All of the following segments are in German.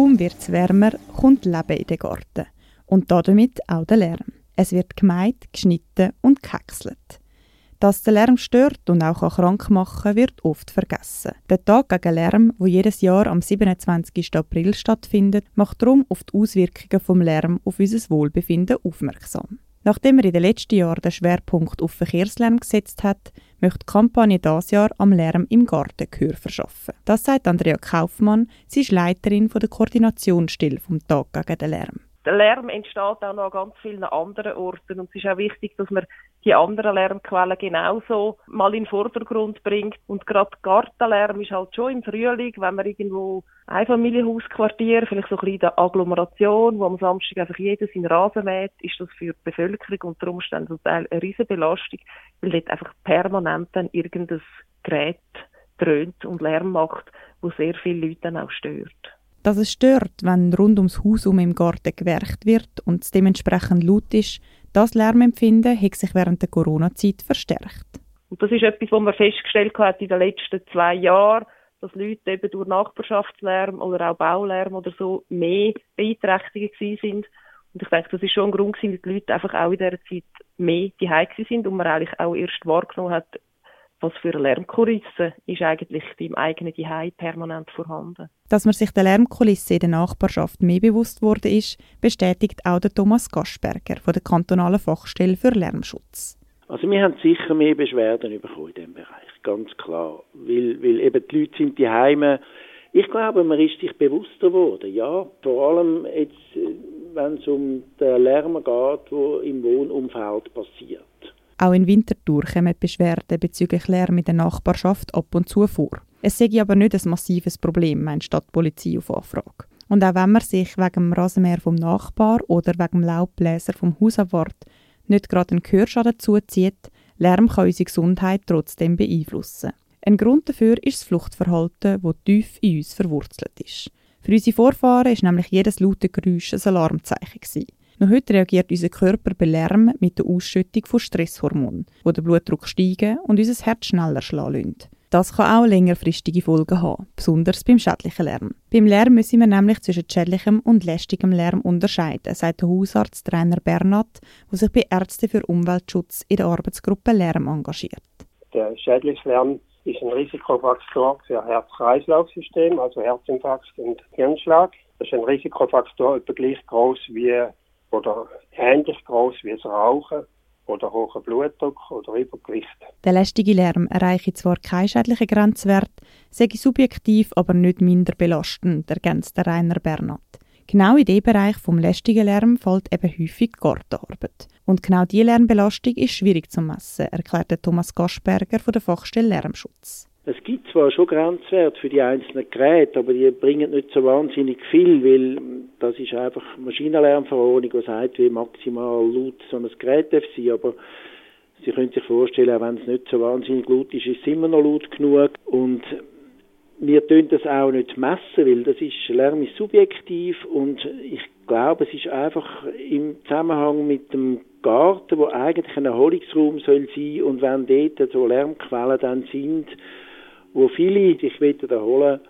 Kaum wird es wärmer, kommt Leben in den Garten. Und damit auch der Lärm. Es wird gemeint, geschnitten und gehäckselt. Dass der Lärm stört und auch krank machen kann, wird oft vergessen. Der Tag gegen Lärm, wo jedes Jahr am 27. April stattfindet, macht darum auf die Auswirkungen vom Lärm auf unser Wohlbefinden aufmerksam. Nachdem er in den letzten Jahren den Schwerpunkt auf Verkehrslärm gesetzt hat, möchte die Kampagne dieses Jahr am Lärm im Garten Gehör verschaffen. Das sagt Andrea Kaufmann, sie ist Leiterin der Koordinationsstelle vom Tag gegen den Lärm Lärm entsteht auch noch an ganz vielen anderen Orten und es ist auch wichtig, dass man die anderen Lärmquellen genauso mal in den Vordergrund bringt. Und gerade Gartenlärm ist halt schon im Frühling, wenn man irgendwo Einfamilienhausquartier, vielleicht so ein bisschen der Agglomeration, wo am Samstag einfach jeder seinen Rasen mäht, ist das für die Bevölkerung unter Umständen zum Teil eine riesige Belastung, weil dort einfach permanent dann irgendein Gerät dröhnt und Lärm macht, wo sehr viele Leute dann auch stört. Dass es stört, wenn rund ums Haus um im Garten gewerkt wird und es dementsprechend laut ist, das Lärmempfinden hat sich während der Corona-Zeit verstärkt. Und das ist etwas, was man festgestellt hat in den letzten zwei Jahren, dass Leute eben durch Nachbarschaftslärm oder auch Baulärm oder so mehr beeinträchtigt sind. Und ich denke, das ist schon ein Grund dass die Leute einfach auch in dieser Zeit mehr die sind und man eigentlich auch erst wahrgenommen hat, was für eine Lärmkulisse ist eigentlich im eigenen Zuhause permanent vorhanden. Dass man sich der Lärmkulisse in der Nachbarschaft mehr bewusst wurde ist, bestätigt auch der Thomas Gaschberger von der kantonalen Fachstelle für Lärmschutz. Also wir haben sicher mehr Beschwerden bekommen in diesem Bereich, ganz klar, weil, weil eben die Leute sind die Heime. Ich glaube, man ist sich bewusster geworden, ja, vor allem jetzt, wenn es um den Lärm geht, der im Wohnumfeld passiert. Auch in Winterthur kommen Beschwerden bezüglich Lärm in der Nachbarschaft ab und zu vor. Es sei aber nicht ein massives Problem, meint die Stadtpolizei auf Anfrage. Und auch wenn man sich wegen dem Rasenmäher vom Nachbar oder wegen dem Laubbläser vom Hausabwart nicht gerade einen Gehörschaden zuzieht, Lärm kann unsere Gesundheit trotzdem beeinflussen. Ein Grund dafür ist das Fluchtverhalten, das tief in uns verwurzelt ist. Für unsere Vorfahren ist nämlich jedes laute Geräusch ein Alarmzeichen. Gewesen. Noch heute reagiert unser Körper bei Lärm mit der Ausschüttung von Stresshormonen, wo der Blutdruck steigen und unser Herz schneller schlagen lassen. Das kann auch längerfristige Folgen haben, besonders beim schädlichen Lärm. Beim Lärm müssen wir nämlich zwischen schädlichem und lästigem Lärm unterscheiden, sagt der Hausarzt Rainer Bernat, der sich bei Ärzten für Umweltschutz in der Arbeitsgruppe Lärm engagiert. Der schädliche Lärm ist ein Risikofaktor für Herz-Kreislauf-System, also Herzinfarkt und Hirnschlag. Das ist ein Risikofaktor etwa gleich groß wie oder ähnlich groß wie das Rauchen oder hoher Blutdruck oder Übergewicht. Der lästige Lärm erreiche zwar keinen schädlichen Grenzwert, sei subjektiv aber nicht minder belastend, ergänzt der Rainer Bernat. Genau in diesem Bereich vom lästigen Lärm fällt eben häufig Gartenarbeit. Und genau diese Lärmbelastung ist schwierig zu messen, erklärte Thomas Gaschberger von der Fachstelle Lärmschutz. Es gibt zwar schon Grenzwerte für die einzelnen Geräte, aber die bringen nicht so wahnsinnig viel, weil das ist einfach Maschinenlärmverordnung, die sagt, wie maximal laut so ein Gerät darf sein, aber Sie können sich vorstellen, auch wenn es nicht so wahnsinnig laut ist, ist es immer noch laut genug. Und wir tun das auch nicht messen, weil das ist, Lärm ist subjektiv und ich glaube, es ist einfach im Zusammenhang mit dem Garten, wo eigentlich ein Erholungsraum soll sein und wenn dort so Lärmquellen dann sind, wo viele sich erholen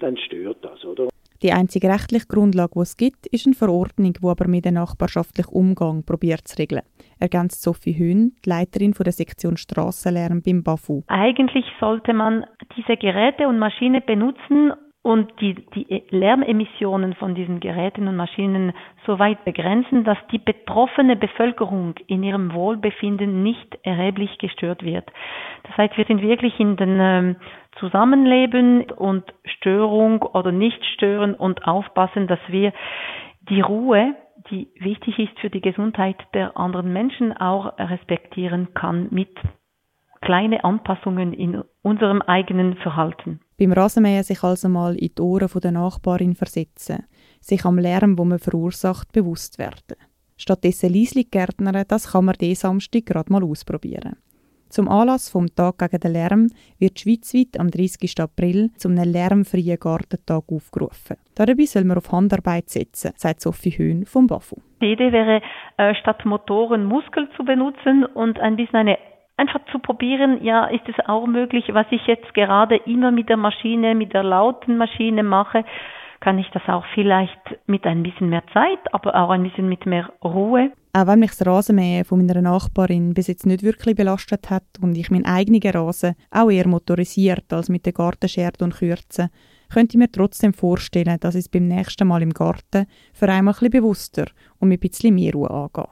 dann stört das, oder? Die einzige rechtliche Grundlage, die es gibt, ist eine Verordnung, die aber mit dem nachbarschaftlichen Umgang probiert zu regeln. Ergänzt Sophie Hühn, die Leiterin von der Sektion Strassenlärm beim BAFU. Eigentlich sollte man diese Geräte und Maschinen benutzen, und die, die Lärmemissionen von diesen Geräten und Maschinen so weit begrenzen, dass die betroffene Bevölkerung in ihrem Wohlbefinden nicht erheblich gestört wird. Das heißt, wir sind wirklich in den ähm, Zusammenleben und Störung oder nicht stören und aufpassen, dass wir die Ruhe, die wichtig ist für die Gesundheit der anderen Menschen, auch respektieren kann mit kleinen Anpassungen in unserem eigenen Verhalten. Beim Rasenmähen sich also mal in die Ohren der Nachbarin versetzen, sich am Lärm, wo man verursacht, bewusst werden. Stattdessen leislich gärtnern, das kann man diesen Samstag gerade mal ausprobieren. Zum Anlass vom Tag gegen den Lärm wird schweizweit am 30. April zum lärmfreien Gartentag aufgerufen. Dabei soll man auf Handarbeit setzen, sagt Sophie Höhn vom BAFU. Die Idee wäre, äh, statt Motoren Muskel zu benutzen und ein bisschen eine einfach zu probieren, ja, ist es auch möglich, was ich jetzt gerade immer mit der Maschine, mit der lauten Maschine mache, kann ich das auch vielleicht mit ein bisschen mehr Zeit, aber auch ein bisschen mit mehr Ruhe. Auch wenn mich das Rasenmähen von meiner Nachbarin bis jetzt nicht wirklich belastet hat und ich meinen eigenen Rasen auch eher motorisiert als mit der Gartenschere und Kürzen, könnte ich mir trotzdem vorstellen, dass ich es beim nächsten Mal im Garten für einmal ein bisschen bewusster und mit ein bisschen mehr Ruhe angehe.